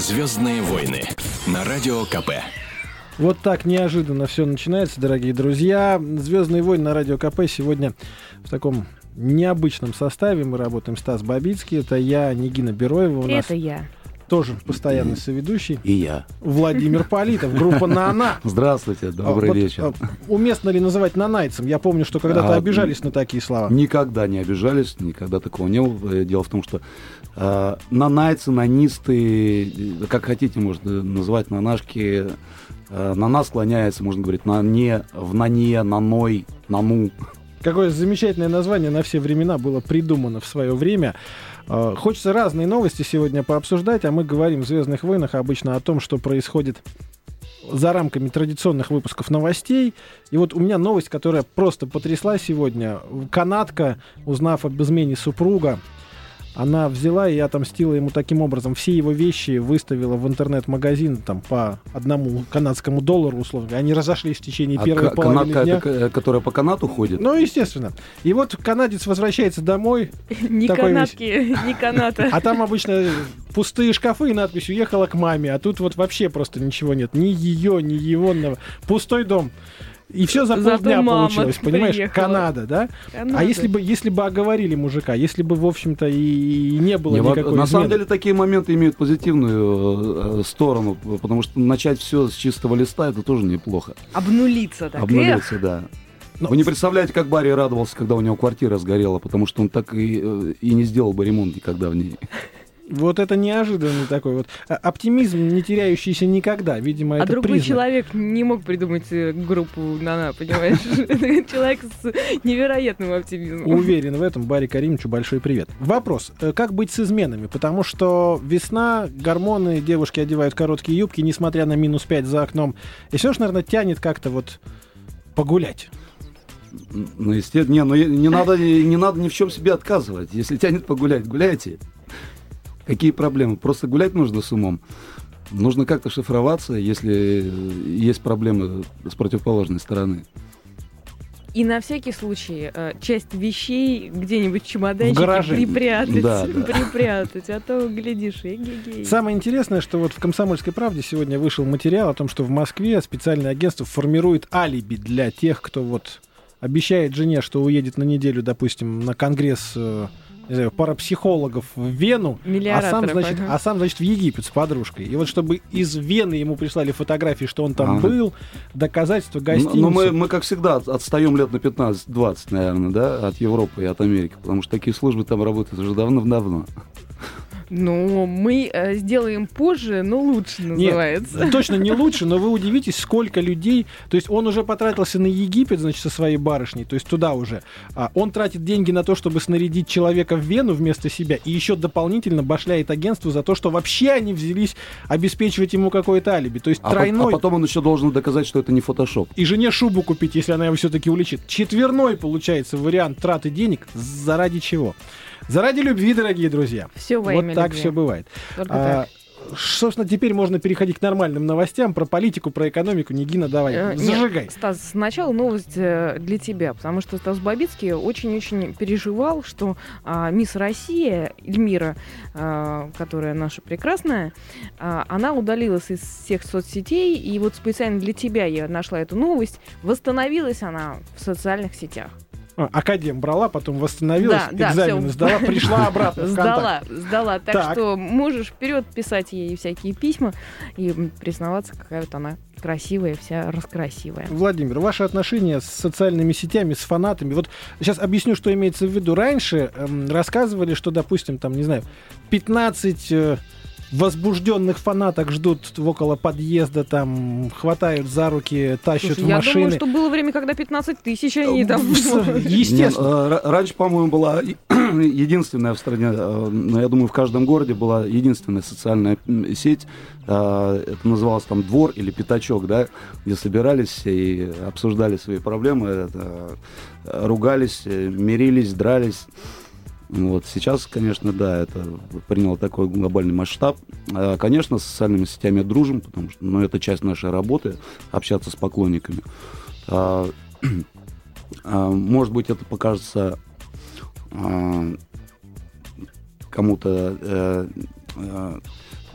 Звездные войны на радио КП. Вот так неожиданно все начинается, дорогие друзья. Звездные войны на радио КП сегодня в таком необычном составе. Мы работаем Стас Бабицкий, это я, Нигина Бероева. У нас Это я. Тоже постоянный соведущий. И я. Владимир Политов, группа «Нана». Здравствуйте, добрый А, вот, вечер. а, Уместно ли называть нанайцем? Я помню, что когда-то А, обижались на такие слова. Никогда не обижались, никогда такого не было. Э, Дело в том, что нанайцы, нанисты, э, как хотите, можно называть нанашки, э, на нас склоняется, можно говорить, на не, в нане, наной, нану. Какое замечательное название на все времена было придумано в свое время. Э, Хочется разные новости сегодня пообсуждать, а мы говорим в «Звездных войнах» обычно о том, что происходит за рамками традиционных выпусков новостей. И вот у меня новость, которая просто потрясла сегодня. Канадка, узнав об измене супруга, она взяла и отомстила ему таким образом. Все его вещи выставила в интернет-магазин там по одному канадскому доллару, условно. Они разошлись в течение А первой ка- половины канатка, дня. это, к- которая по канату ходит? Ну, естественно. И вот канадец возвращается домой, Ни Такой канатки, ни каната. а там обычно пустые шкафы и надпись «Уехала к маме», а тут вот вообще просто ничего нет. Ни ее, ни его. Пустой дом. И все за полдня получилось, понимаешь? приехала. Канада, да? Каната. А если бы, если бы оговорили мужика, если бы, в общем-то, и не было Не, никакой на самом измены? деле такие моменты имеют позитивную э, сторону, потому что начать все с чистого листа это тоже неплохо. Обнулиться так. Обнулиться, да. Ну, Вы не представляете, как Барри радовался, когда у него квартира сгорела, потому что он так и, э, и не сделал бы ремонт никогда в ней. Вот это неожиданный такой вот а, оптимизм, не теряющийся никогда. Видимо, А это другой признак. человек не мог придумать э, группу Нана, понимаешь? Это Человек с невероятным оптимизмом. Уверен в этом. Барри Каримовичу большой привет. Вопрос. э, Как быть с изменами? Потому что весна, гормоны, девушки одевают короткие юбки, несмотря на минус 5 за окном. И все же, наверное, тянет как-то вот погулять. Ну, естественно, не, ну, не надо, не надо ни в чем себе отказывать. Если тянет погулять, гуляйте. Какие проблемы? Просто гулять нужно с умом. Нужно как-то шифроваться, если есть проблемы с противоположной стороны. И на всякий случай э, часть вещей где-нибудь в чемоданчике В припрятать. Да, да. Припрятать, а то, глядишь, эгегей. Самое интересное, что вот в «Комсомольской правде» сегодня вышел материал о том, что в Москве специальное агентство формирует алиби для тех, кто вот обещает жене, что уедет на неделю, допустим, на конгресс э, не знаю, парапсихологов в Вену, а сам, значит, ага. а сам, значит, в Египет с подружкой. И вот чтобы из Вены ему прислали фотографии, что он там Ага. был, доказательства, Но, гостиницы. но мы, мы, как всегда, от- отстаем лет на 15-20, наверное, да, от Европы и от Америки, потому что такие службы там работают уже давно-давно. Ну, мы э, сделаем позже, но лучше называется. Точно не лучше, но вы удивитесь, сколько людей... То есть он уже потратился на Египет, значит, со своей барышней, то есть туда уже. А он тратит деньги на то, чтобы снарядить человека в Вену вместо себя, и еще дополнительно башляет агентству за то, что вообще они взялись обеспечивать ему какое-то алиби. То есть А, по- тройной... а потом он еще должен доказать, что это не фотошоп. И жене шубу купить, если она его все-таки уличит. Четверной получается вариант траты денег. Заради чего? Заради любви, дорогие друзья. Все во вот имя так любви. все бывает. Только А, так. собственно, теперь можно переходить к нормальным новостям про политику, про экономику. Нигина, давай, Э, нет, зажигай. Стас, сначала новость э, для тебя, потому что Стас Бабицкий очень-очень переживал, что а, мисс Россия, Эльмира, а, которая наша прекрасная, а, она удалилась из всех соцсетей, и вот специально для тебя я нашла эту новость. Восстановилась она в социальных сетях. А, Академ брала, потом восстановилась, Да, да, экзамен всё. сдала, пришла обратно. Сдала, сдала. Так, Так. что можешь вперед писать ей всякие письма и признаваться, какая вот она красивая, вся раскрасивая. Владимир, ваши отношения с социальными сетями, с фанатами. Вот сейчас объясню, что имеется в виду. Раньше эм, рассказывали, что, допустим, там, не знаю, 15 э, возбужденных фанаток ждут около подъезда, там, хватают за руки, тащат Слушай, в я машины. думаю, что было время, когда 15 тысяч они там... Естественно. Не, э, раньше, по-моему, была единственная в стране, э, но я думаю, в каждом городе была единственная социальная сеть. э, Это называлось там двор или пятачок, да, где собирались и обсуждали свои проблемы, это, э, ругались, э, мирились, дрались. Вот. Сейчас, конечно, да, это приняло такой глобальный масштаб. А, Конечно, с социальными сетями дружим, потому что ну, это часть нашей работы, общаться с поклонниками. А, а, Может быть, это покажется кому-то э, э,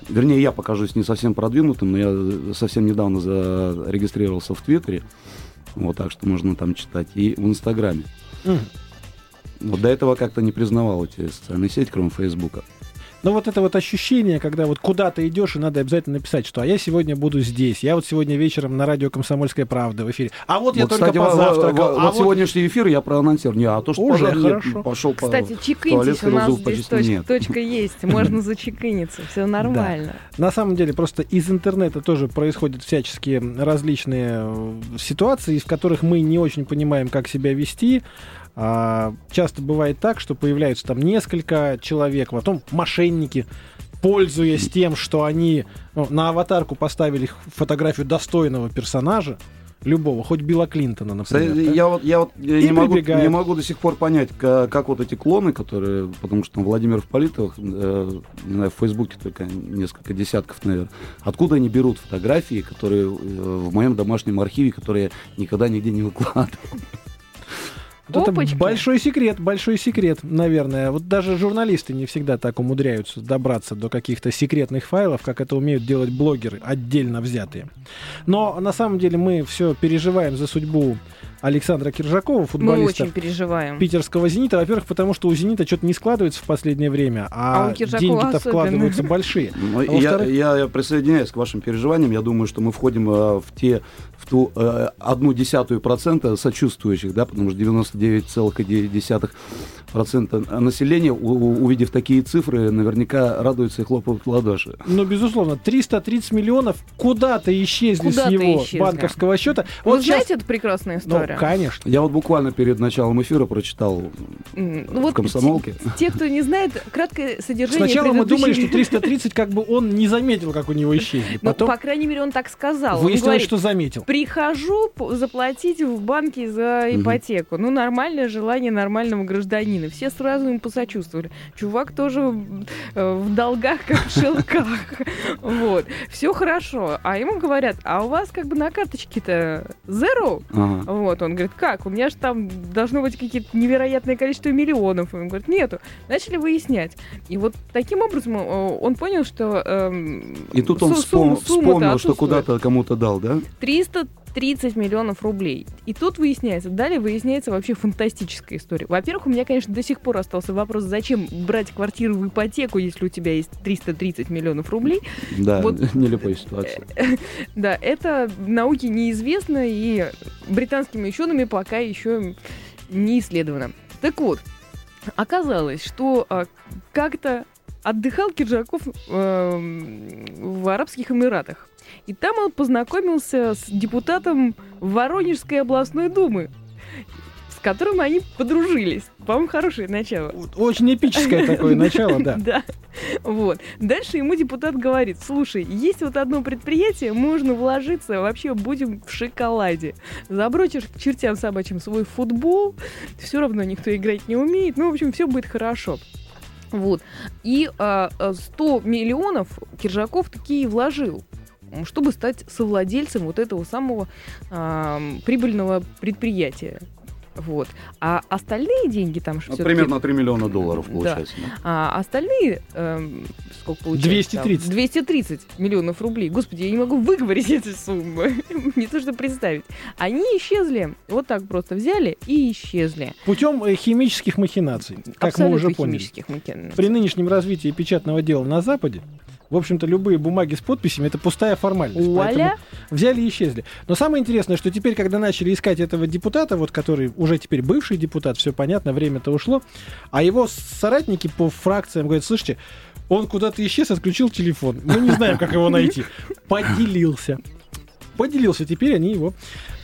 вернее, я покажусь не совсем продвинутым, но я совсем недавно зарегистрировался в Твиттере, вот так что можно там читать, и в Инстаграме. Мгм. Вот до этого как-то не признавал эти социальные сети, кроме Фейсбука. Но вот это вот ощущение, когда вот куда-то идешь, и надо обязательно написать, что а я сегодня буду здесь, я вот сегодня вечером на радио «Комсомольская правда» в эфире. А вот я вот, только кстати, во- позавтракал. во- а вот сегодняшний эфир я проанонсировал. Не, а то, что Уже хорошо. пошел по Кстати, чекиньтесь, у нас здесь точка, Нет. точка есть, можно зачекиниться, все нормально. На самом деле, просто из интернета тоже происходят всяческие различные э, ситуации, из которых мы не очень понимаем, как себя вести. А, часто бывает так, что появляются там несколько человек, потом мошенники, пользуясь тем, что они ну, на аватарку поставили фотографию достойного персонажа, любого, хоть Билла Клинтона, например. да? Я вот, я вот И не, могу, не могу до сих пор понять, ка- как, вот эти клоны, которые, потому что там Владимир Политов, э, не знаю, в Фейсбуке только несколько десятков, наверное, откуда они берут фотографии, которые э, в моем домашнем архиве, которые я никогда нигде не выкладывал. Вот это большой секрет, большой секрет, наверное. Вот даже журналисты не всегда так умудряются добраться до каких-то секретных файлов, как это умеют делать блогеры, отдельно взятые. Но на самом деле мы все переживаем за судьбу Александра Киржакова, Мы футболиста очень переживаем. питерского «Зенита». Во-первых, потому что у «Зенита» что-то не складывается в последнее время, А а, деньги-то вкладываются большие. Ну, А я, я- я присоединяюсь к вашим переживаниям. Я думаю, что мы входим э, в те в ту э, одну десятую процента сочувствующих, да, потому что 99,9 процента населения, у- увидев такие цифры, наверняка радуются и хлопают в ладоши. Ну, безусловно, 330 миллионов куда-то исчезли Куда-то с его исчезли. банковского счета. Вы Вот сейчас- знаете, это прекрасная Ну, конечно. Я вот буквально перед началом эфира прочитал М, в комсомолке. Те, кто не знает, краткое содержание Сначала мы думали, что 330 как бы он не заметил, как у него исчезли. Ну, Потом по крайней мере, он так сказал. Выяснилось, что заметил. Прихожу заплатить в банке за ипотеку. Ну, нормальное желание нормального гражданина. Все сразу ему посочувствовали. Чувак тоже э, в долгах, как в шелках. Вот. Все хорошо. А ему говорят, а у вас как бы на карточке-то zero? Вот, он говорит, как? У меня же там должно быть какие-то невероятное количество миллионов. Он говорит, нету. Начали выяснять. И вот таким образом э, он понял, что... эм, И тут он су- вспом- сумма- вспомнил, что куда-то кому-то дал, да? 330 миллионов рублей. И тут выясняется, далее выясняется вообще фантастическая история. Во-первых, у меня, конечно, до сих пор остался вопрос, зачем брать квартиру в ипотеку, если у тебя есть 330 миллионов рублей. Да, Вот. нелепая ситуация. Да, это науке неизвестно и британскими учеными пока еще не исследовано. Так вот, оказалось, что а, как-то отдыхал Киржаков эм, в Арабских Эмиратах. И там он познакомился с депутатом Воронежской областной думы, с которым они подружились. По-моему, хорошее начало. Очень эпическое такое начало, да. Да. Вот. Дальше ему депутат говорит, слушай, есть вот одно предприятие, можно вложиться, вообще будем в шоколаде. Забросишь к чертям собачьим свой футбол, все равно никто играть не умеет, ну, в общем, все будет хорошо. Вот. И а, а, 100 миллионов Киржаков такие вложил чтобы стать совладельцем вот этого самого ам, прибыльного предприятия. Вот. А остальные деньги там Ну, примерно 3 миллиона долларов получается. да. а остальные, эм, сколько получается? там? 230. 230 миллионов рублей. Господи, я не могу выговорить эти суммы. не то, что представить. Они исчезли. Вот так просто взяли и исчезли. Путем э, химических махинаций, как Абсолютно мы уже поняли. химических махинаций. При нынешнем развитии печатного дела на Западе, в общем-то, любые бумаги с подписями это пустая формальность. Поэтому взяли и исчезли. Но самое интересное, что теперь, когда начали искать этого депутата, вот который уже теперь бывший депутат, все понятно, время-то ушло, а его соратники по фракциям говорят, слышите, он куда-то исчез, отключил телефон. Мы не знаем, как его найти. Поделился. Поделился, теперь они его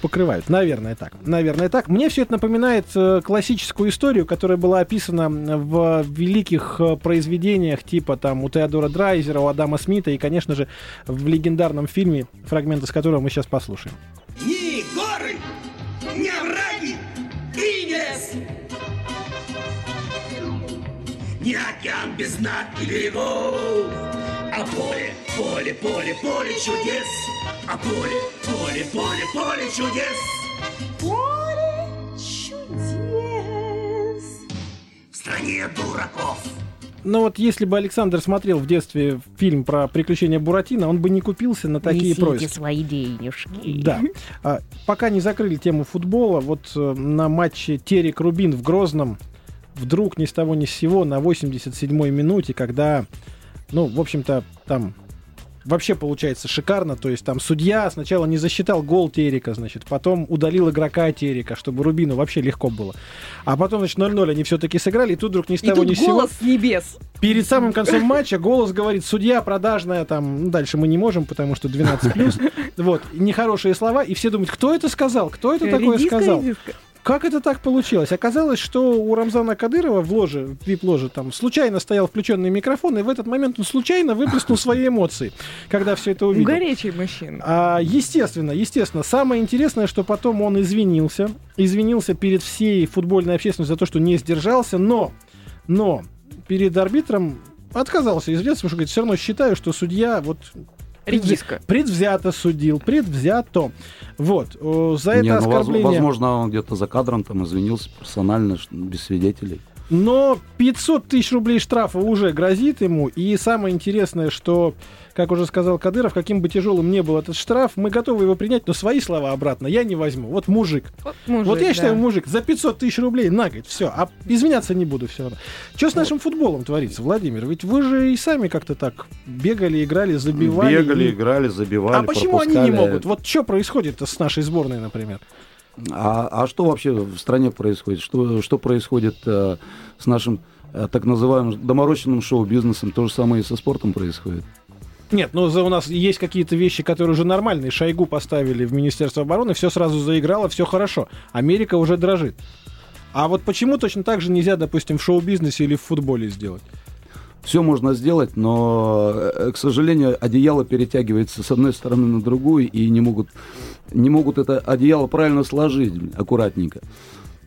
покрывают. Наверное, так. Наверное, так. Мне все это напоминает э, классическую историю, которая была описана в великих э, произведениях типа там у Теодора Драйзера, у Адама Смита и, конечно же, в легендарном фильме, фрагмент из которого мы сейчас послушаем. Ни горы, ни овраги и лес. Ни океан без дна и берегов, а поле, поле, поле, поле чудес. А поле, поле, поле, поле чудес. Поле чудес. В стране дураков Но вот если бы Александр смотрел в детстве фильм про приключения Буратино, он бы не купился на такие Несите происки. свои денежки. Да. А, пока не закрыли тему футбола, вот э, на матче Терек Рубин в Грозном вдруг ни с того ни с сего на 87-й минуте, когда, ну, в общем-то, там вообще получается шикарно. То есть там судья сначала не засчитал гол Терека, значит, потом удалил игрока Терека, чтобы Рубину вообще легко было. А потом, значит, 0-0 они все-таки сыграли, и тут вдруг ни с И того тут ни с сего голос с небес. перед самым концом матча голос говорит, судья продажная, там, ну, дальше мы не можем, потому что 12 плюс. Вот, нехорошие слова, и все думают, кто это сказал, кто это такое сказал? Как это так получилось? Оказалось, что у Рамзана Кадырова в ложе, в вип-ложе, там случайно стоял включенный микрофон, и в этот момент он случайно выплеснул свои эмоции, когда все это увидел. горячий мужчина. А, естественно, естественно. Самое интересное, что потом он извинился. Извинился перед всей футбольной общественностью за то, что не сдержался, но, но перед арбитром отказался извиняться, потому что говорит, все равно считаю, что судья вот Редиска. предвзято судил, предвзято. Вот. О, За это Не, ну, оскорбление... возможно, он где-то за кадром там извинился персонально, без свидетелей. Но 500 тысяч рублей штрафа уже грозит ему. И самое интересное, что, как уже сказал Кадыров, каким бы тяжелым ни был этот штраф, мы готовы его принять, но свои слова обратно я не возьму. Вот мужик. Вот, мужик, вот я да. считаю, мужик, за 500 тысяч рублей на год, все. А извиняться не буду все равно. Что с нашим футболом творится, Владимир? Ведь вы же и сами как-то так бегали, играли, забивали. Бегали, и- играли, забивали, А почему они не пропускали. могут? Вот что происходит с нашей сборной, например? А, а что вообще в стране происходит? Что, что происходит э, с нашим э, так называемым доморощенным шоу-бизнесом? То же самое и со спортом происходит. Нет, ну за у нас есть какие-то вещи, которые уже нормальные. Шойгу поставили в Министерство обороны, все сразу заиграло, все хорошо. Америка уже дрожит. А вот почему точно так же нельзя, допустим, в шоу-бизнесе или в футболе сделать? Все можно сделать, но, э, к сожалению, одеяло перетягивается с одной стороны на другую, и не могут, не могут это одеяло правильно сложить аккуратненько,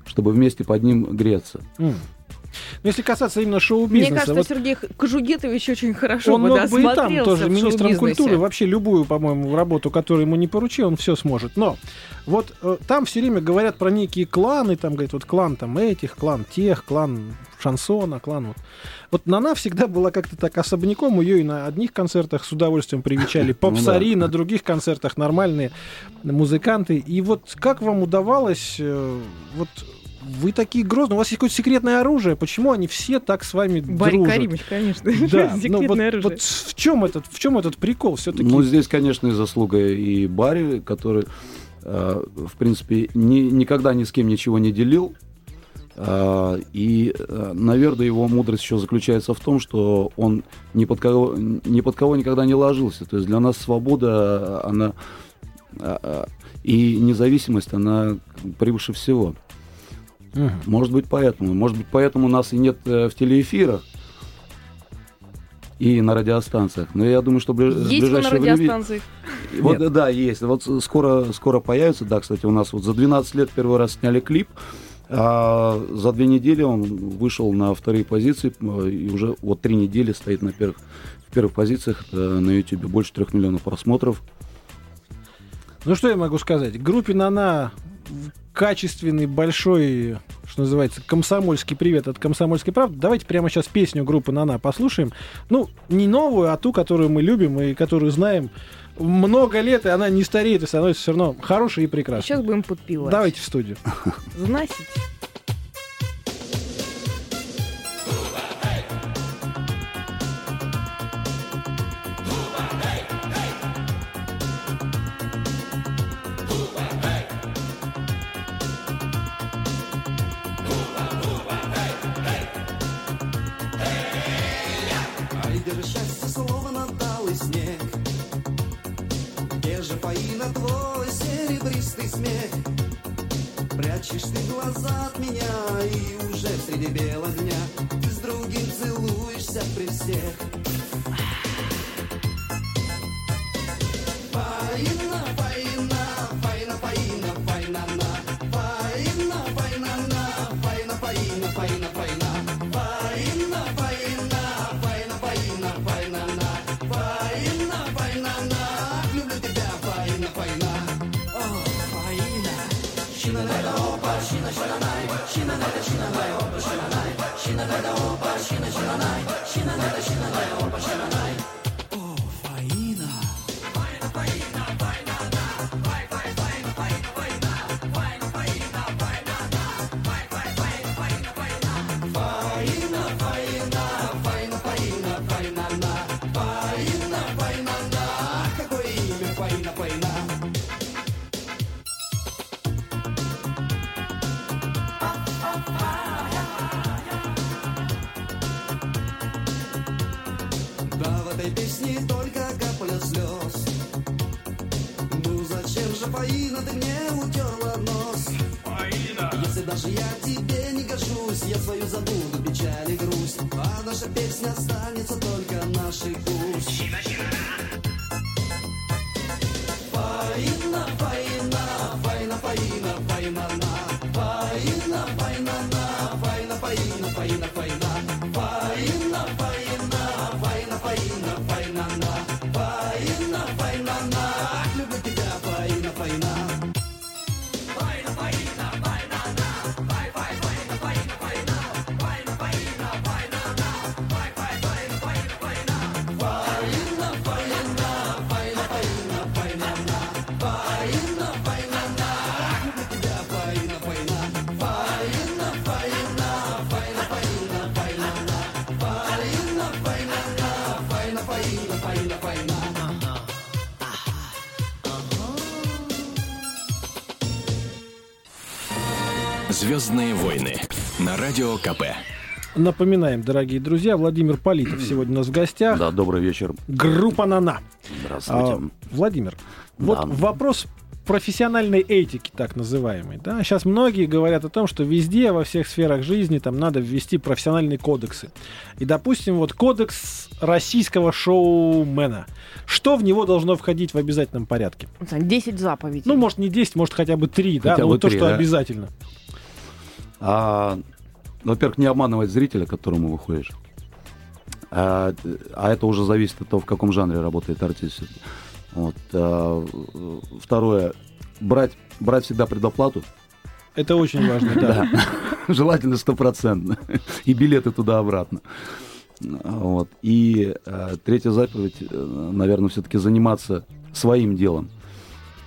чтобы вместе под ним греться. М. Но если касаться именно Мне шоу-бизнеса, кажется, вот Сергей Кожугетович очень хорошо он бы, мог да, бы и там тоже министром культуры, вообще любую, по-моему, работу, которую ему не поручи, он все сможет. Но вот э, там все время говорят про некие кланы, там говорят, вот клан там этих, клан тех, клан шансона, клан вот. Вот Нана всегда была как-то так особняком, ее и на одних концертах с удовольствием привечали, попсари, на других концертах нормальные музыканты. И вот как вам удавалось, э, вот вы такие грозные, у вас есть какое-то секретное оружие, почему они все так с вами Барри дружат? Каримович, конечно. Да, ну Секретное вот, оружие. вот в чем этот, в чем этот прикол все-таки? Ну, здесь, конечно, и заслуга и Барри, который, э, в принципе, ни- никогда ни с кем ничего не делил. А, И, э, наверное, его мудрость еще заключается в том, что он ни под кого, ни под кого никогда не ложился. То есть для нас свобода, она а, а, и независимость, она превыше всего. Мгм. Может быть, поэтому. Может быть, поэтому нас и нет э, в телеэфирах и на радиостанциях. Но я думаю, что в ближ- Есть на время... радиостанциях? Вот, Нет. да, есть. Вот скоро, скоро появится. Да, кстати, у нас вот за 12 лет первый раз сняли клип. А за две недели он вышел на вторые позиции э, и уже вот три недели стоит на первых, в первых позициях Это на YouTube. Больше трех миллионов просмотров. Ну что я могу сказать? Группе Нана качественный, большой, что называется, комсомольский привет от комсомольской правды. Давайте прямо сейчас песню группы Нана послушаем. Ну, не новую, а ту, которую мы любим и которую знаем много лет, и она не стареет и становится все равно хорошей и прекрасной. Сейчас будем подпивать. Давайте в студию. Заносить. Прячешь ты глаза от меня И уже среди бела дня Ты с другим целуешься при всех ながら死ながらおば知死ない。死ながらおば死な知らない。死なない死ながらおば知ない。Звездные войны на радио КП. Напоминаем, дорогие друзья, Владимир Политов сегодня у нас в гостях. Да, добрый вечер. Группа «Нана». Здравствуйте. А, Владимир, вот Да. вопрос профессиональной этики, так называемой. Да? Сейчас многие говорят о том, что везде, во всех сферах жизни там надо ввести профессиональные кодексы. И, допустим, вот кодекс российского шоумена. Что в него должно входить в обязательном порядке? 10 заповедей. Ну, может, не 10, может, хотя бы 3, да? Хотя Ну, бы вот то, три, что да. обязательно. А, во-первых, не обманывать зрителя, к которому выходишь. А, а это уже зависит от того, в каком жанре работает артист. Вот. а, второе. Брать, брать всегда предоплату. Это очень важно, да. Желательно стопроцентно. И билеты туда-обратно. Вот. И э, третья заповедь, наверное, все-таки заниматься своим делом.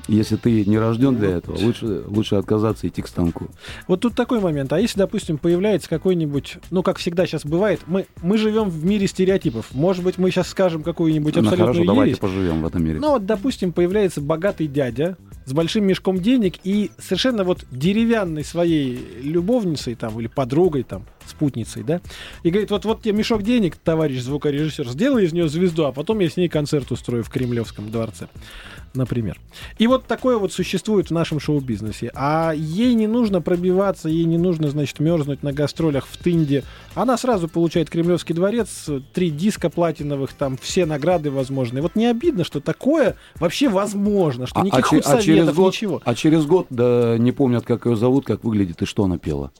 Если ты не рожден для этого, лучше, лучше отказаться идти к станку. Вот тут такой момент. А если, допустим, появляется какой-нибудь, ну, как всегда сейчас бывает, мы, мы живем в мире стереотипов. Может быть, мы сейчас скажем какую-нибудь Ну, абсолютную хорошо, давайте ересь. поживем в этом мире. Ну, вот, допустим, появляется богатый дядя с большим мешком денег и совершенно вот деревянной своей любовницей там или подругой там, спутницей, да, и говорит, вот, вот тебе мешок денег, товарищ звукорежиссер, сделай из нее звезду, а потом я с ней концерт устрою в Кремлевском дворце, например. И вот такое вот существует в нашем шоу-бизнесе. А ей не нужно пробиваться, ей не нужно, значит, мерзнуть на гастролях в Тынде. Она сразу получает Кремлевский дворец, три диска платиновых, там все награды возможные. Вот не обидно, что такое вообще возможно, что А- а никаких че- а через год- ничего. А через год, да, не помнят, как ее зовут, как выглядит и что она пела.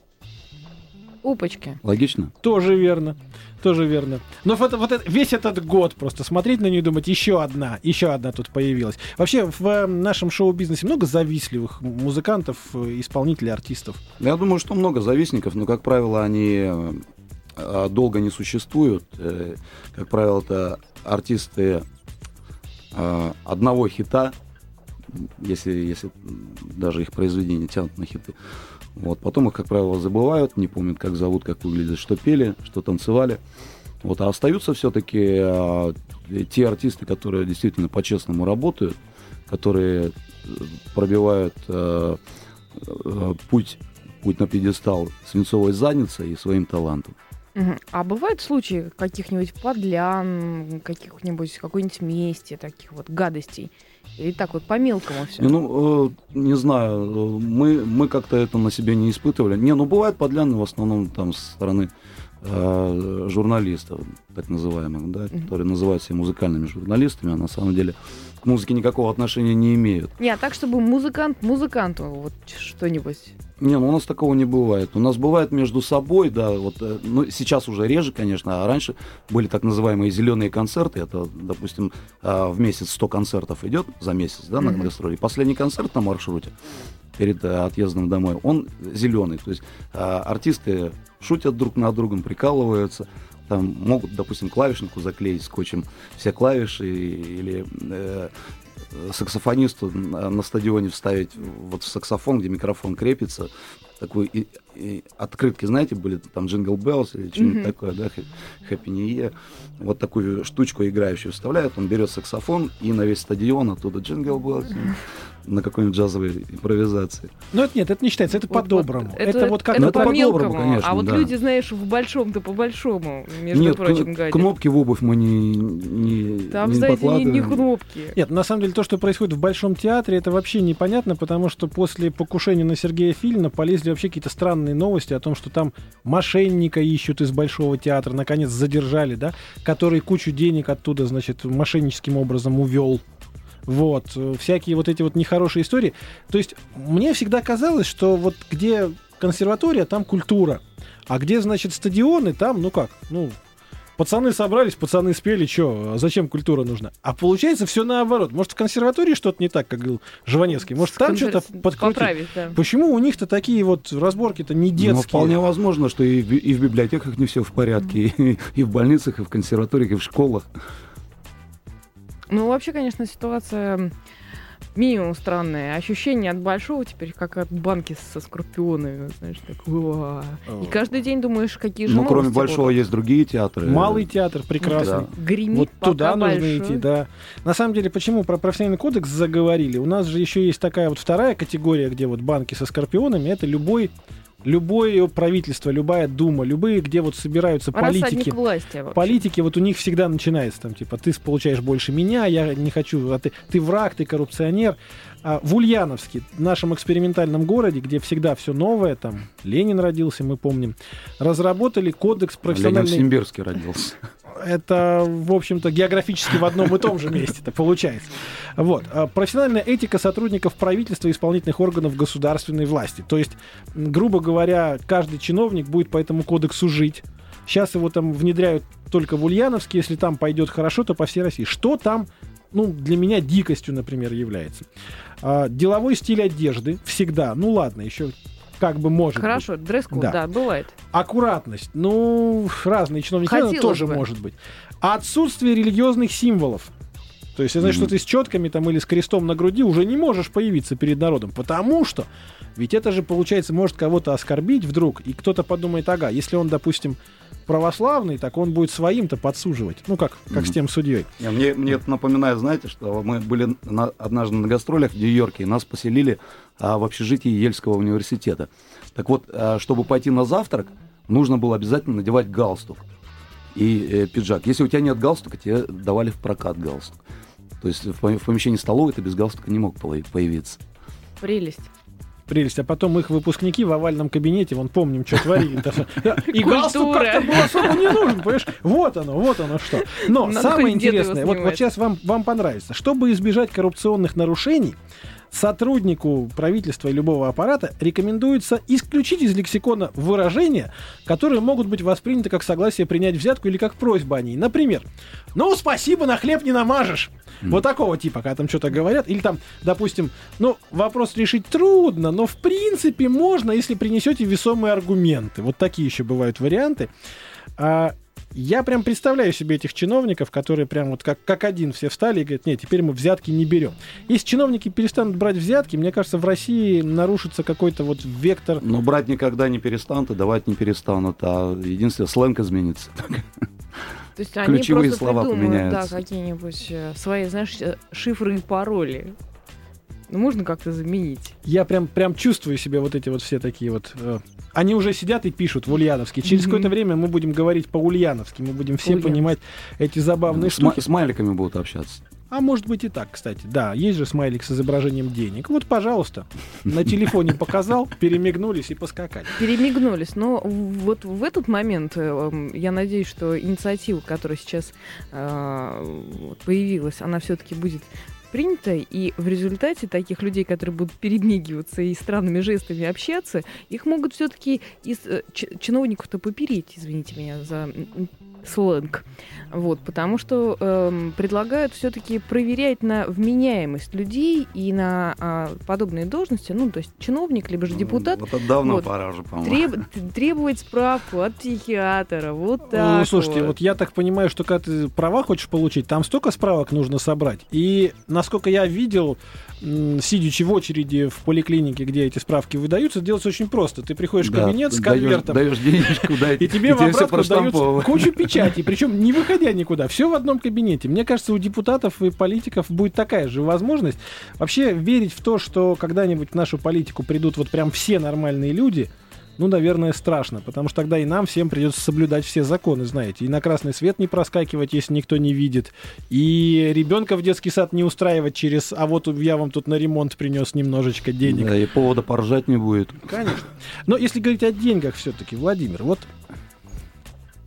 Опачки. Логично? Тоже верно. Тоже верно. Но вот, вот это- весь этот год просто смотреть на нее и думать, еще одна, еще одна тут появилась. Вообще в э, нашем шоу-бизнесе много завистливых музыкантов, э, исполнителей, артистов. Я думаю, что много завистников, но, как правило, они э, долго не существуют. Как правило, это артисты одного хита, если, если даже их произведения тянут на хиты. Вот. Потом их, как правило, забывают, не помнят, как зовут, как выглядят, что пели, что танцевали. Вот. А остаются все-таки э, те артисты, которые действительно по-честному работают, которые э, пробивают э, э, путь, путь на пьедестал свинцовой задницей и своим талантом. А бывают случаи каких-нибудь подлян, каких-нибудь какой-нибудь мести, таких вот гадостей? Или так вот по-мелкому все? Не, Ну, э, не знаю, э, мы, мы как-то это на себе не испытывали. Не, ну бывают подляны в основном там со стороны э, журналистов, так называемых, да, которые называют себя музыкальными журналистами, а на самом деле к музыке никакого отношения не имеют. Не, а так, чтобы музыкант музыканту вот что-нибудь. Не, ну у нас такого не бывает. У нас бывает между собой, да, вот, э, ну, сейчас уже реже, конечно, а раньше были так называемые зеленые концерты. Это, допустим, э, в месяц 100 концертов идет за месяц, да, на Мгм. гастроли. Последний концерт на маршруте перед э, отъездом домой, он зеленый. То есть э, артисты шутят друг над другом, прикалываются, там могут, допустим, клавишнику заклеить скотчем все клавиши или э, саксофонисту на стадионе вставить вот в саксофон, где микрофон крепится, такой и- и открытки, знаете, были там Jingle Bells или что-нибудь Мгм. такое, да, New Year. Вот такую штучку играющую вставляют, он берет саксофон и на весь стадион оттуда Jingle Bells на какой-нибудь джазовой импровизации. Ну, это нет, это не считается, это Вот- по-доброму. вот это, вот как это это по по-доброму, конечно, а вот да. люди, знаешь, в большом-то по большому, между Нет, прочим, к- гадят. кнопки в обувь мы не, не, Там, не знаете, не, не кнопки. Нет, на самом деле то, что происходит в Большом театре, это вообще непонятно, потому что после покушения на Сергея Филина полезли вообще какие-то странные новости о том, что там мошенника ищут из Большого театра, наконец задержали, да, который кучу денег оттуда, значит, мошенническим образом увел. Вот, э, всякие вот эти вот нехорошие истории. То есть мне всегда казалось, что вот где консерватория, там культура. А где, значит, стадионы, там, ну как, ну, пацаны собрались, пацаны спели, что, зачем культура нужна? А получается все наоборот. Может, в консерватории что-то не так, как говорил Жванецкий? Может, там что-то Концерт- подкрутить? Поправить, да. Почему у них-то такие вот разборки-то не детские? Ну, вполне возможно, что и в, и в библиотеках не все в порядке, и, и в больницах, и в консерваториях, и в школах. Ну, вообще, конечно, ситуация минимум странная. Ощущение от большого теперь, как от банки со скорпионами, знаешь, так, уа. И каждый день думаешь, какие же Ну, кроме большого будут. есть другие театры. Малый театр прекрасный. Да. Гремит Вот туда нужно идти, да. На самом деле, почему про профессиональный кодекс заговорили? У нас же еще есть такая вот вторая категория, где вот банки со скорпионами. Это любой, любое правительство, любая дума, любые, где вот собираются политики. Власти. Политики, вот у них всегда начинается там, типа, ты получаешь больше меня, я не хочу, а ты, ты враг, ты коррупционер. А в Ульяновске, в нашем экспериментальном городе, где всегда все новое, там Ленин родился, мы помним, разработали кодекс Ленин в профессиональной Симбирске родился. это, в общем-то, географически в одном и том же месте это получается. Вот. А, Профессиональная этика сотрудников правительства и исполнительных органов государственной власти. То есть, грубо говоря, каждый чиновник будет по этому кодексу жить. Сейчас его там внедряют только в Ульяновске. Если там пойдет хорошо, то по всей России. Что там, ну, для меня дикостью, например, является? А, деловой стиль одежды всегда. Ну, ладно, еще как бы может быть. Хорошо, дресс-код, Да. да. бывает. Аккуратность. Ну, разные чиновники Хотелось тоже бы. может быть. Отсутствие религиозных символов. То есть, значит, Мгм. что ты с четками там или с крестом на груди уже не можешь появиться перед народом. Потому что ведь это же, получается, может кого-то оскорбить вдруг, и кто-то подумает, ага, если он, допустим, православный, так он будет своим-то подсуживать. Ну, как, как с тем судьей. Не, Мне, мне это напоминает, знаете, что мы были на- однажды на гастролях в Нью-Йорке, и нас поселили а, в общежитии Ельского университета. Так вот, а, чтобы пойти на завтрак, нужно было обязательно надевать галстук и э, пиджак. Если у тебя нет галстука, тебе давали в прокат галстук. То есть в, пом- в помещении столовой ты без галстука не мог появ- появиться. Прелесть. Прелесть. А потом их выпускники в овальном кабинете, вон помним, что творили. И галстук как-то был особо не нужен, понимаешь? Вот оно, вот оно что. Но самое интересное, вот, сейчас вам понравится. Чтобы избежать коррупционных нарушений, сотруднику правительства и любого аппарата рекомендуется исключить из лексикона выражения, которые могут быть восприняты как согласие принять взятку или как просьба о ней. Например, ну, спасибо, на хлеб не намажешь. Вот такого типа, когда там что-то говорят. Или там, допустим, ну, вопрос решить трудно, но в принципе можно, если принесете весомые аргументы. Вот такие еще бывают варианты. А, я прям представляю себе этих чиновников, которые прям вот как, как один все встали и говорят, нет, теперь мы взятки не берем. Если чиновники перестанут брать взятки, мне кажется, в России нарушится какой-то вот вектор Но брать никогда не перестанут и давать не перестанут, а единственное, сленг изменится. То есть они Ключевые просто слова придумают, да, какие-нибудь э, свои, знаешь, э, шифры и пароли. Ну, можно как-то заменить. я прям, прям чувствую себе вот эти вот все такие вот... э, они уже сидят и пишут в Ульяновске. Через Мгм. какое-то время мы будем говорить по-ульяновски, мы будем все понимать эти забавные Сма- штуки. смайликами будут общаться. А может быть и так, кстати. Да, есть же смайлик с изображением денег. Вот, пожалуйста, на телефоне показал, перемигнулись и поскакали. Перемигнулись. Но вот в этот момент э, м, я надеюсь, что инициатива, которая сейчас э, появилась, она все-таки будет принята, и в результате таких людей, которые будут перемигиваться и странными жестами общаться, их могут все-таки из э, чиновников-то попереть, извините меня за сленг. Вот, потому что эм, предлагают все-таки проверять на вменяемость людей и на а, подобные должности, ну, то есть чиновник, либо же депутат, Вот это давно Вот. пора уже, по-моему. треб- требовать справку от психиатра. Вот так. Ну, слушайте, вот я так понимаю, что когда ты права хочешь получить, там столько справок нужно собрать. И насколько я видел, сидячи в очереди в поликлинике, где эти справки выдаются, делается очень просто. Ты приходишь в Да, кабинет с даешь- конвертом, Даешь денежку, да, и тебе в все обратку дают кучу печатей, причем не выходя никуда, все в одном кабинете. Мне кажется, у депутатов и политиков будет такая же возможность. Вообще верить в то, что когда-нибудь в нашу политику придут вот прям все нормальные люди, ну, наверное, страшно, потому что тогда и нам всем придется соблюдать все законы, знаете, и на красный свет не проскакивать, если никто не видит, и ребенка в детский сад не устраивать через, а вот я вам тут на ремонт принес немножечко денег. Да, и повода поржать не будет. Конечно. Но если говорить о деньгах все-таки, Владимир, вот...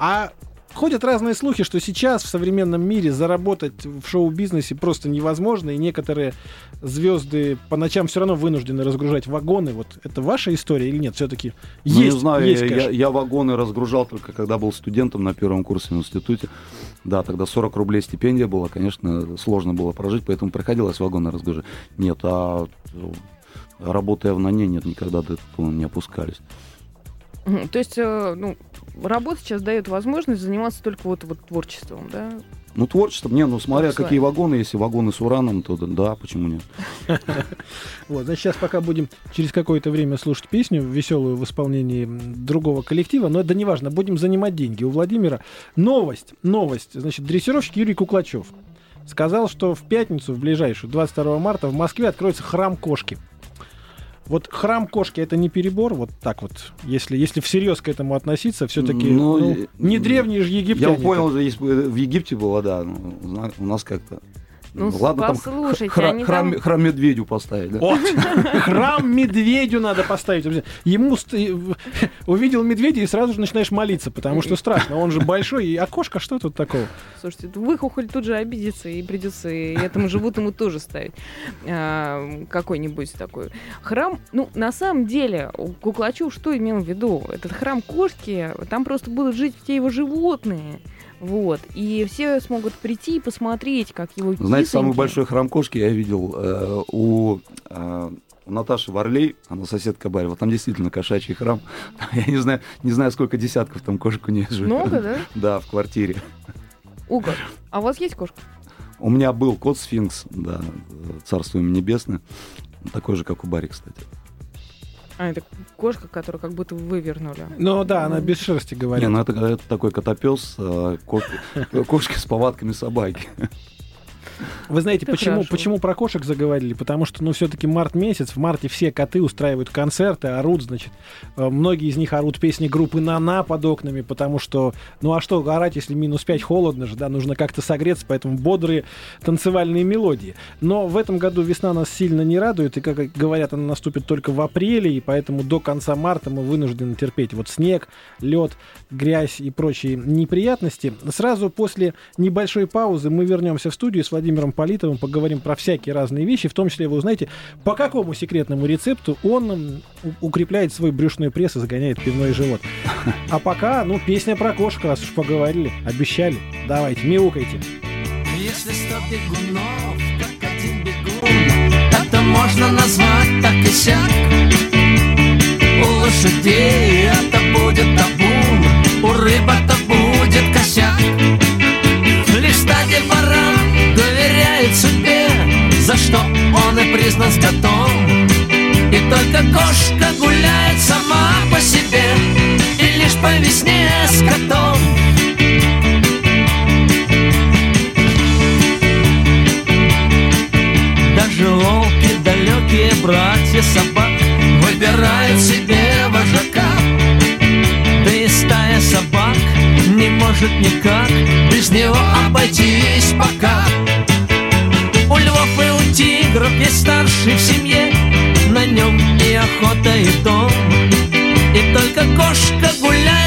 А ходят разные слухи, что сейчас в современном мире заработать в шоу-бизнесе просто невозможно, и некоторые звезды по ночам все равно вынуждены разгружать вагоны. Вот это ваша история или нет? Все-таки Ну, есть, не знаю, есть я, кэш. я- вагоны разгружал только когда был студентом на первом курсе в институте. Да, тогда 40 рублей стипендия была, конечно, сложно было прожить, поэтому приходилось вагоны разгружать. Нет, а работая в НАНЕ, нет, никогда до этого не опускались. То есть, э, ну, работа сейчас дает возможность заниматься только вот, вот творчеством, да? Ну, творчество, не, ну, смотря Творчество. какие вагоны, если вагоны с ураном, то да, почему нет? Вот, значит, сейчас пока будем через какое-то время слушать песню веселую в исполнении другого коллектива, но это не важно, будем занимать деньги. У Владимира новость, новость. Значит, дрессировщик Юрий Куклачев сказал, что в пятницу, в ближайшую, 22 марта, в Москве откроется храм кошки. Вот храм кошки это не перебор, вот так вот, если, если всерьез к этому относиться, все-таки Ну, не э, древние же египтяне. Я понял, в Египте было, да, ну, у нас как-то... Ну, ладно, там послушайте, хра- они храм, там- храм медведю поставить, да? Вот. Храм медведю надо поставить. Ему ст- увидел медведя и сразу же начинаешь молиться, потому что страшно. Он же большой. И окошко, что тут такого? Слушайте, выхухоль тут же обидится, и придется и этому животному тоже ставить а, какой-нибудь такой храм. Ну, на самом деле, у Куклачев что имел в виду? Этот храм кошки, там просто будут жить все его животные. Вот. И все смогут прийти и посмотреть, как его Знаете, самый кисоньки- большой храм кошки я видел э, у, э, у Наташи Варлей, она соседка Барева. Там действительно кошачий храм. Я не знаю, не знаю, сколько десятков там кошек у нее живет. Много, да? Да, в квартире. Уго. А у вас есть кошка? У меня был кот сфинкс, да, э, царство ему небесное. Такой же, как у Барри, кстати. А, это кошка, которую как будто вывернули. Ну да, она без шерсти Не, говорит. ну это, это такой котопес, кошки, кошки с повадками собаки. Вы знаете, Это почему, хорошо. почему про кошек заговорили? Потому что, ну, все-таки март месяц, в марте все коты устраивают концерты, орут, значит. Э, Многие из них орут песни группы «Нана» под окнами, потому что, ну, а что орать, если минус 5 холодно же, да, нужно как-то согреться, поэтому бодрые танцевальные мелодии. Но в этом году весна нас сильно не радует, и, как говорят, она наступит только в апреле, и поэтому до конца марта мы вынуждены терпеть вот снег, лед, грязь и прочие неприятности. Сразу после небольшой паузы мы вернемся в студию с Владимиром Политовым, поговорим про всякие разные вещи, в том числе вы узнаете, по какому секретному рецепту он укрепляет свой брюшной пресс и загоняет пивной живот. А пока, ну, песня про кошек, раз уж поговорили, обещали. Давайте, мяукайте. Если сто бегунов, как один бегун, это можно назвать так и сяк. У лошадей это будет табун, у рыб это будет косяк. Лишь стадия баран он и признан скотом. И только кошка гуляет сама по себе, и лишь по весне с котом. Даже волки, далекие братья собак Выбирают себе вожака Да и стая собак не может никак Без него обойтись пока тигров есть старший в семье На нем и охота, и дом. И только кошка гуляет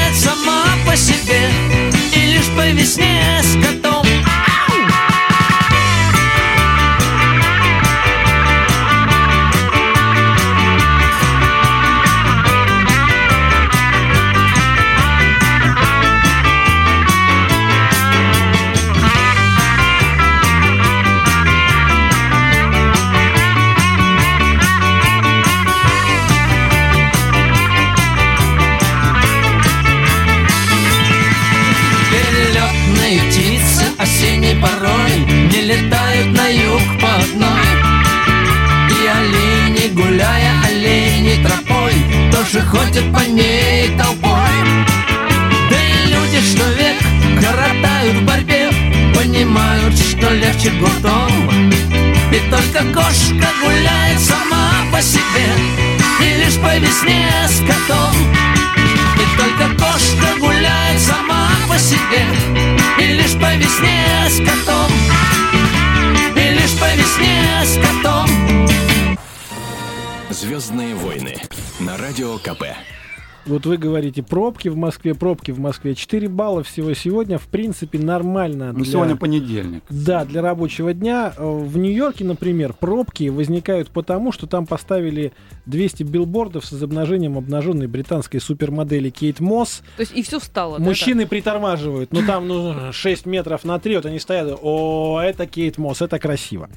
говорите, пробки в Москве, пробки в Москве. 4 балла всего сегодня, в принципе, нормально. Ну, для- сегодня понедельник. Да, для рабочего дня. Э, В Нью-Йорке, например, пробки возникают потому, что там поставили 200 билбордов с изображением обнаженной британской супермодели Кейт Мосс. То есть и все встало. да, Мужчины притормаживают, ну там ну, 6 метров на 3, вот они стоят, о, это Кейт Мосс, это красиво.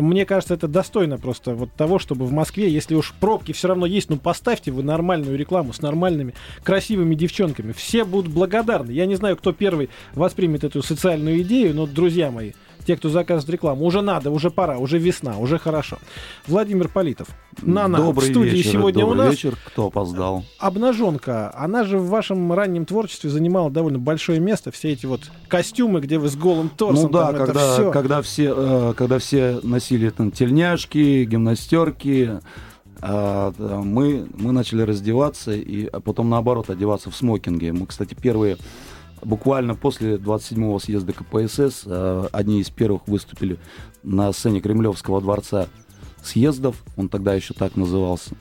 Мне кажется, это достойно просто вот того, чтобы в Москве, если уж пробки все равно есть, ну поставьте вы нормальную рекламу с нормальными, красивыми девчонками. Все будут благодарны. Я не знаю, кто первый воспримет эту социальную идею, но, друзья мои, те, кто заказывает рекламу, уже надо, уже пора, уже весна, уже хорошо. Владимир Политов. Нана добрый в студии вечер, сегодня добрый у нас вечер. Кто опоздал? обнаженка, она же в вашем раннем творчестве занимала довольно большое место. Все эти вот костюмы, где вы с голым торсом. ну да, там это когда, всё. когда, все, э, когда все носили там тельняшки, гимнастерки, а, да, мы, мы начали раздеваться, и а потом наоборот одеваться в смокинге. Мы, кстати, первые, буквально после 27-го съезда КПСС, э, одни из первых выступили на сцене Кремлевского дворца съездов, он тогда еще так назывался.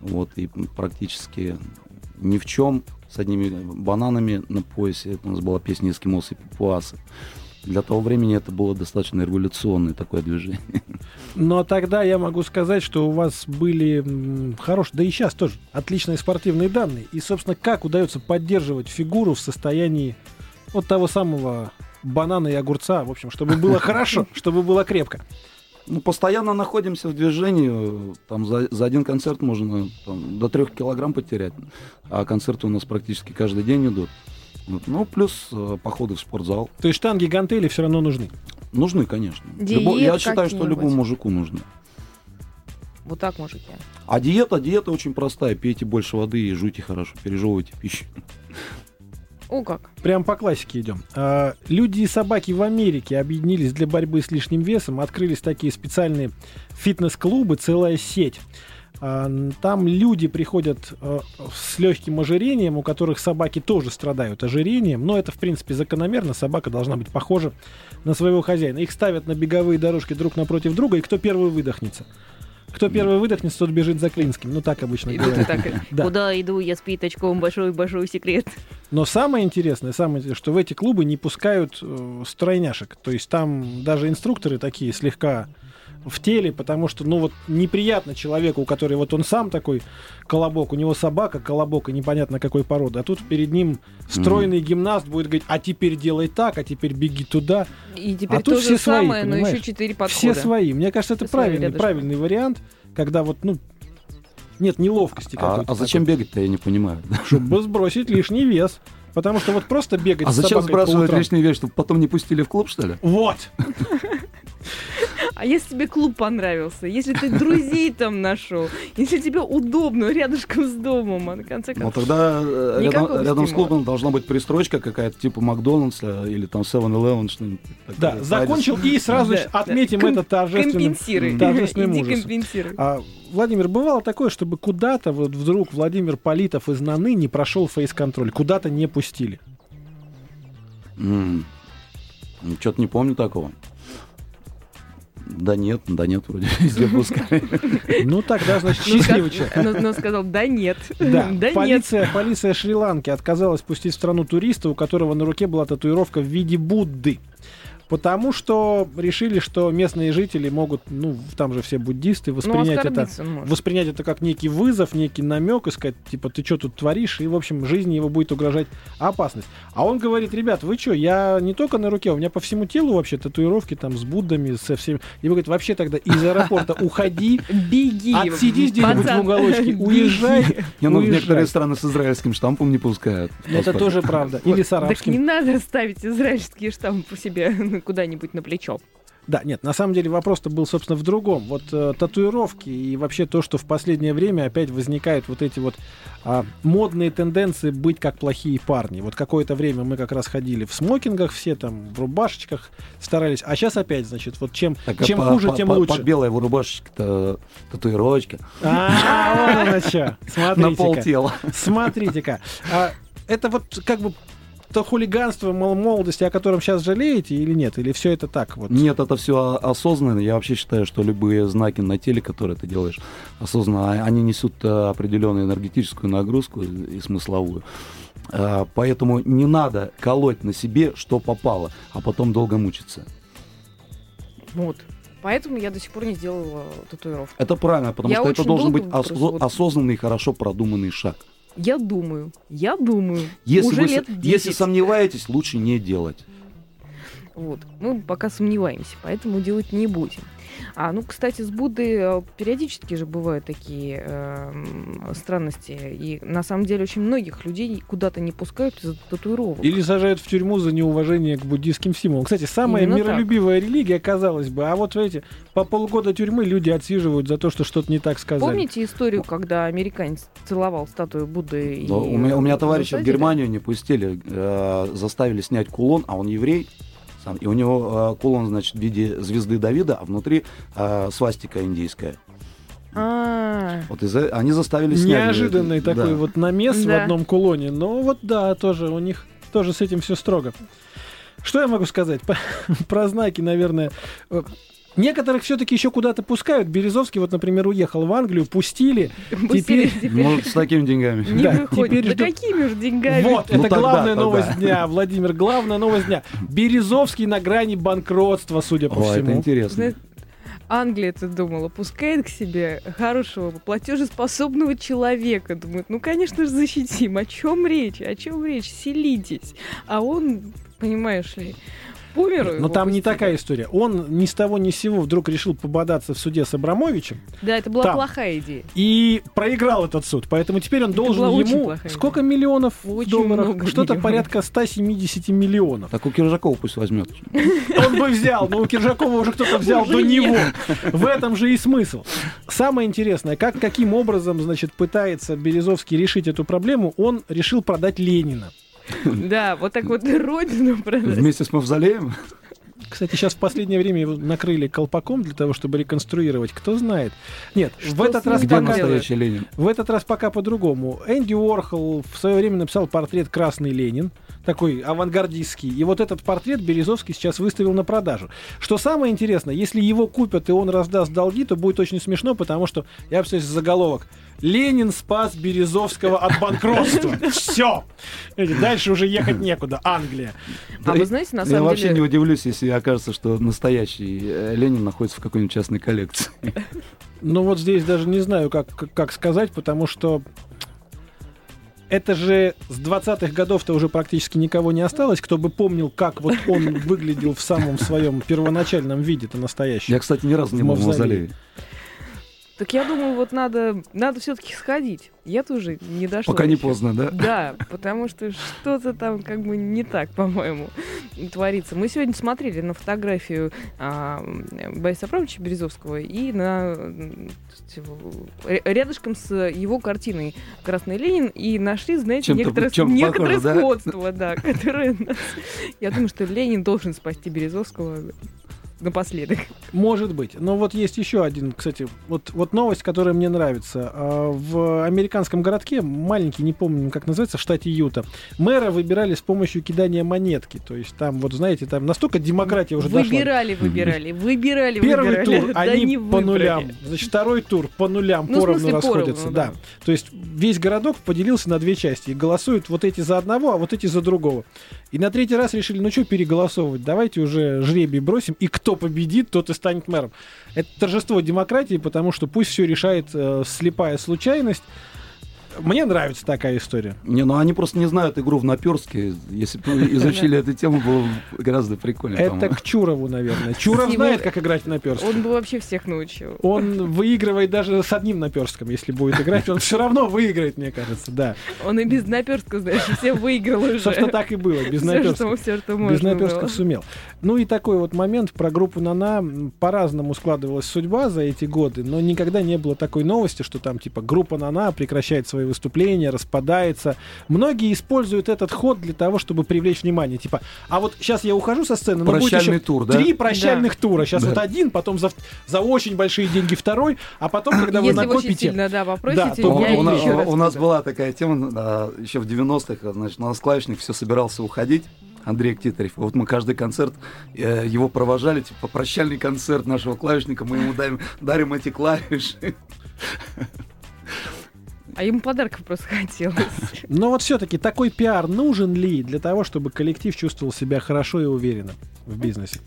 Вот, и практически ни в чем, с одними бананами на поясе. У нас была песня «Эскимосы и папуасы». Для того времени это было достаточно революционное такое движение. Но тогда я могу сказать, что у вас были хорошие, да и сейчас тоже, отличные спортивные данные. И, собственно, как удается поддерживать фигуру в состоянии вот того самого банана и огурца, в общем, чтобы было хорошо, чтобы было крепко. Ну, постоянно находимся в движении. Там за, за один концерт можно там, до трех килограмм потерять. А концерты у нас практически каждый день идут. Ну, плюс э, походы в спортзал. То есть штанги, гантели все равно нужны. Нужны, конечно. Диет я считаю, что любому мужику нужны. Вот так, мужики. А диета, диета очень простая. Пейте больше воды и жуйте хорошо, пережевывайте пищу. О, как. Прям по классике идем. А, люди и собаки в Америке объединились для борьбы с лишним весом. Открылись такие специальные фитнес-клубы, целая сеть. А, Там люди приходят э, с легким ожирением, у которых собаки тоже страдают ожирением. Но это, в принципе, закономерно. Собака должна быть похожа на своего хозяина. Их ставят на беговые дорожки друг напротив друга, и кто первый выдохнется. Кто первый выдохнется, тот бежит за Клинским. Ну, так обычно И говорят. так. Да. Куда иду, я с пятачком, большой-большой секрет. Но самое интересное, самое интересное, что в эти клубы не пускают э, стройняшек. То есть там даже инструкторы такие слегка в теле, потому что, ну вот, неприятно человеку, у которого вот он сам такой колобок, у него собака колобок, и непонятно какой породы, а тут перед ним стройный гимнаст будет говорить, а теперь делай так, а теперь беги туда. И теперь А тут то все же свои, самое, но понимаешь? еще четыре Все подхода. свои. Мне кажется, это Все правильный, правильный вариант, когда вот, ну, нет неловкости А, а зачем бегать-то, я не понимаю. Чтобы сбросить лишний вес. Потому что вот просто бегать А с зачем сбрасывать утрам- лишний вес, чтобы потом не пустили в клуб, что ли? Вот. А если тебе клуб понравился, если ты друзей там нашел, если тебе удобно рядышком с домом, а на конце Ну концов... тогда э, рядом, рядом с клубом должна быть пристрочка какая-то, типа Макдональдса или там 7-Eleven, что-нибудь Да, закончил и сразу Да, отметим это торжественным, Компенсируй. торжественным Иди ужасом. компенсируй. А, Владимир, бывало такое, чтобы куда-то вот вдруг Владимир Политов из Наны не прошел фейс-контроль, куда-то не пустили? Что-то не помню такого. Да нет, да нет, вроде везде пускали. Ну тогда, значит, Ну, счастливый человек. но- сказал, да нет. Да, Да нет. полиция, полиция Шри-Ланки отказалась пустить в страну туриста, у которого на руке была татуировка в виде Будды. Потому что решили, что местные жители могут, ну, там же все буддисты, Ну, воспринять это он может. воспринять это как некий вызов, некий намек и сказать, типа, ты что тут творишь, и, в общем, жизни его будет угрожать опасность. А он говорит, ребят, вы что, я не только на руке, у меня по всему телу вообще татуировки там с Буддами, со всеми. И вы говорите, вообще тогда из аэропорта уходи, Беги. отсидись где-нибудь в уголочке, уезжай. Не, ну некоторые страны с израильским штампом не пускают. Это тоже правда. Или с Так не арабским. надо ставить израильские штампы себе куда-нибудь на плечо. Да, нет, на самом деле вопрос-то был, собственно, в другом. Вот э, татуировки и вообще то, что в последнее время опять возникают вот эти вот а, модные тенденции быть как плохие парни. Вот какое-то время мы как раз ходили в смокингах все там, в рубашечках старались, а сейчас опять, значит, вот чем, Так, а чем по- хуже, по- тем по- лучше. Под белой рубашечке-то татуировочка. А, вот оно чё. На Смотрите-ка. полтела. Смотрите-ка. А, это вот как бы то хулиганство мол- молодости, о котором сейчас жалеете или нет? Или все это так вот? Нет, это все осознанно. Я вообще считаю, что любые знаки на теле, которые ты делаешь осознанно, а- они несут э, определенную энергетическую нагрузку и смысловую. А, Поэтому не надо колоть на себе, что попало, а потом долго мучиться. Вот. Поэтому я до сих пор не сделала татуировку. Это правильно, потому Я что это должен быть вот- осознанный и хорошо продуманный шаг. Я думаю, я думаю. Если, уже вы, лет 10. если сомневаетесь, лучше не делать. Вот. Мы пока сомневаемся, поэтому делать не будем. А, ну, кстати, с Буддой э, периодически же бывают такие эм, странности. И на самом деле очень многих людей куда-то не пускают из-за татуировок. Или сажают в тюрьму за неуважение к буддийским символам. Кстати, самая Именно так. миролюбивая религия, казалось бы. А вот, видите, по полгода тюрьмы люди отсиживают за то, что что-то не так сказали. Помните историю, когда американец целовал статую Будды? и Но у, меня, у меня товарища в? Германию не пустили, э, заставили снять кулон, а он еврей. Сам, и у него э, кулон, значит, в виде звезды Давида, а внутри э, свастика индийская. А, Вот из-за- они заставили снять. Неожиданный Да. такой вот намес в Да. одном кулоне. Но вот да, тоже у них тоже с этим все строго. Что я могу сказать про знаки, наверное? Некоторых все-таки еще куда-то пускают. Березовский, вот, например, уехал в Англию, пустили. пустили, Теперь- теперь Ну, с такими деньгами. не да, выходит. теперь Да ждут- какими же деньгами? Вот, Ну, это тогда, главная тогда. новость дня, Владимир, главная новость дня. Березовский на грани банкротства, судя по О, это всему. интересно. Знаешь, Англия, ты думала, пускает к себе хорошего, платежеспособного человека. Думает, ну, конечно же, защитим. О чем речь? О чем речь? Селитесь. А он, понимаешь ли, помер. Но там не такая история. Он ни с того ни с сего вдруг решил пободаться в суде с Абрамовичем Да, это была Там. плохая идея. и проиграл этот суд. Поэтому теперь он Это должен ему сколько миллионов Очень долларов? Что-то порядка 170 миллионов. Так у Киржакова пусть возьмет. Он бы взял, но у Киржакова уже кто-то взял до него. В этом же и смысл. Самое интересное, как, каким образом, значит, пытается Березовский решить эту проблему, он решил продать Ленина. Да, вот так вот родину продать. Вместе с Мавзолеем. Кстати, сейчас в последнее время его накрыли колпаком для того, чтобы реконструировать. Кто знает. Нет, в Что этот с ним раз Где пока... настоящий Ленин? В этот раз пока по-другому. Энди Уорхол в свое время написал портрет «Красный Ленин», такой авангардистский. И вот этот портрет Березовский сейчас выставил на продажу. Что самое интересное, если его купят и он раздаст долги, то будет очень смешно, потому что, я представляю, заголовок «Ленин спас Березовского от банкротства». Все! Дальше уже ехать некуда. Англия. А Да вы знаете, на Я самом вообще не деле... удивлюсь, если окажется, что настоящий э, Ленин находится в какой-нибудь частной коллекции. Ну вот здесь даже не знаю, как, как сказать, потому что это же с 20-х годов-то уже практически никого не осталось, кто бы помнил, как вот он выглядел в самом своем первоначальном виде-то настоящем. Я, кстати, ни разу не был в мавзолее. Так я думаю, вот надо, надо все-таки сходить. Я тоже не дошла. Пока не еще. поздно, да? Да, потому что что-то там как бы не так, по-моему, творится. Мы сегодня смотрели на фотографию а, Бориса Абрамовича Березовского и на рядышком с его картиной «Красный Ленин» и нашли, знаете, Чем-то- некоторое, чем некоторое похоже, да? сходство, да, которое нас... Я думаю, что Ленин должен спасти Березовского напоследок. Может быть. Но вот есть еще один, кстати, вот, вот новость, которая мне нравится. А, В американском городке, маленький, не помню, как называется, в штате Юта, мэра выбирали с помощью кидания монетки. То есть там, вот знаете, там настолько демократия уже дошла. Выбирали, выбирали, выбирали, Первый выбирали. тур да они по нулям. Значит, второй тур по нулям Ну, поровну смысле, поровну, расходятся. да. да. То есть весь городок поделился на две части. И голосуют вот эти за одного, а вот эти за другого. И на третий раз решили, ну что переголосовывать, давайте уже жребий бросим, и кто победит, тот и станет мэром. Это торжество демократии, потому что пусть все решает э, слепая случайность. Мне нравится такая история. Не, ну они просто не знают игру в наперстке. Если бы изучили эту тему, было бы гораздо прикольнее. Это к Чурову, наверное. Чуров знает, как играть в наперстке. Он бы вообще всех научил. Он выигрывает даже с одним наперстком, если будет играть. Он все равно выиграет, мне кажется, да. Он и без наперстка, знаешь, все выиграл уже. Собственно, так и было, без Всё, наперстков. что- Без можно наперстков было. сумел. Ну и такой вот момент про группу Нана. По-разному складывалась судьба за эти годы, но никогда не было такой новости, что там типа группа Нана прекращает свои выступления, распадается. Многие используют этот ход для того, чтобы привлечь внимание. Типа, а вот сейчас я ухожу со сцены, но будет Прощальный еще тур, да? три прощальных тура. Сейчас Да. вот один, потом за, за очень большие деньги второй, а потом, когда вы Если накопите... сильно, да, попросите, Да, то У, я у на- еще раз у нас была такая тема а, еще в 90-х, значит, у нас клавишник все собирался уходить. Андрей Ктитарев. Вот мы каждый концерт э, его провожали, типа прощальный концерт нашего клавишника, мы ему дарим, дарим эти клавиши. А ему подарков просто хотелось. Но вот все-таки такой пиар нужен ли для того, чтобы коллектив чувствовал себя хорошо и уверенно в бизнесе?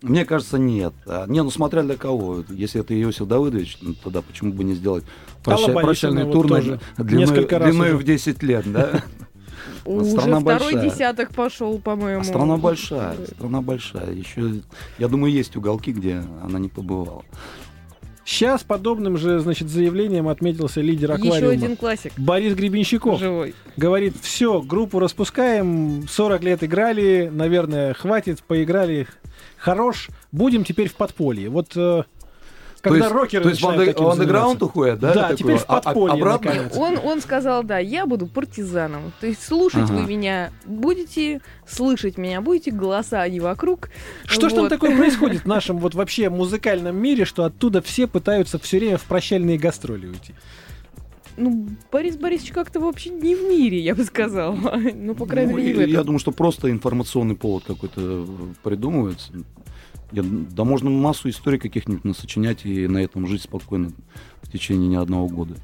Мне кажется, нет. А, Не, ну смотря для кого. Если это Иосиф Давыдович, ну, тогда почему бы не сделать проща- прощальный вот тур тоже длиной, длиной в 10 лет, да? Уже Страна второй большая. десяток пошел, по-моему. А страна большая, страна большая. Еще, я думаю, есть уголки, где она не побывала. Сейчас подобным же, значит, заявлением отметился лидер Еще аквариума. один классик. Борис Гребенщиков Живой. говорит, все, группу распускаем, 40 лет играли, наверное, хватит, поиграли, хорош, будем теперь в подполье. Вот э, когда то есть, рокеры то есть в андеграунд уходят, да? Да, такое? теперь в А- а- подполье, обратно? Он, он сказал, да, я буду партизаном. То есть слушать Ага. вы меня будете, слышать меня будете, голоса они вокруг. Что ж там Вот. такое происходит в нашем вот вообще музыкальном мире, что оттуда все пытаются все время в прощальные гастроли уйти? Ну, Борис Борисович как-то вообще не в мире, я бы сказала. Ну, по крайней Ну, мере. Я думаю, что просто информационный повод какой-то э, придумывается. Я- да можно массу историй каких-нибудь насочинять и на этом жить спокойно в течение не одного года.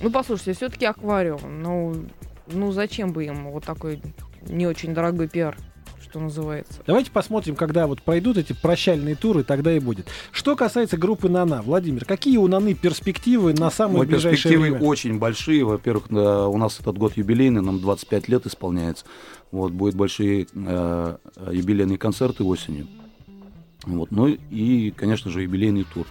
Ну, послушайте, все-таки аквариум. Ну, ну, зачем бы им вот такой не очень дорогой пиар, что называется. Давайте посмотрим, когда вот пройдут эти прощальные туры, тогда и будет. Что касается группы Нана, Владимир, какие у Наны перспективы на самое Мои ближайшее перспективы время? очень большие. Во-первых, да, у нас этот год юбилейный, нам 25 лет исполняется. Вот, будут большие э, юбилейные концерты осенью. Вот, ну и, конечно же, юбилейный тур.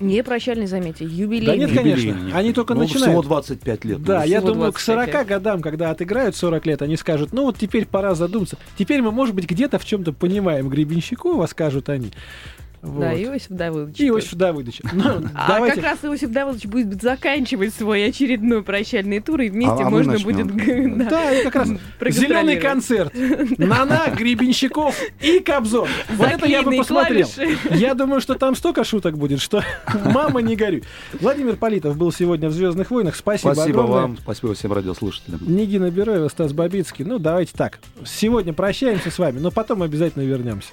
Не прощальный, заметьте, Да юбилейный. нет, конечно. Юбилейный. Они только Ну, начинают. Всего 25 лет. Да, Ну, я думаю, к 25 40 лет. годам, когда отыграют 40 лет, они скажут, ну вот теперь пора задуматься. Теперь мы, может быть, где-то в чем-то понимаем Гребенщикова, скажут они. Вот. Да, Иосиф Давыдович. И Иосиф Давыдович. Ну, А давайте. как раз Иосиф Давыдович будет заканчивать свой очередной прощальный тур, и вместе А- а можно будет да, Да, и как раз зеленый концерт. Нана, Гребенщиков и Кобзон. Вот это я бы посмотрел. Я думаю, что там столько шуток будет, что мама не горюй. Владимир Политов был сегодня в Звездных войнах. Спасибо, Спасибо огромное. вам, спасибо всем радиослушателям. Нигина Бероева, Стас Бабицкий. Ну, давайте так. Сегодня прощаемся с вами, но потом обязательно вернемся.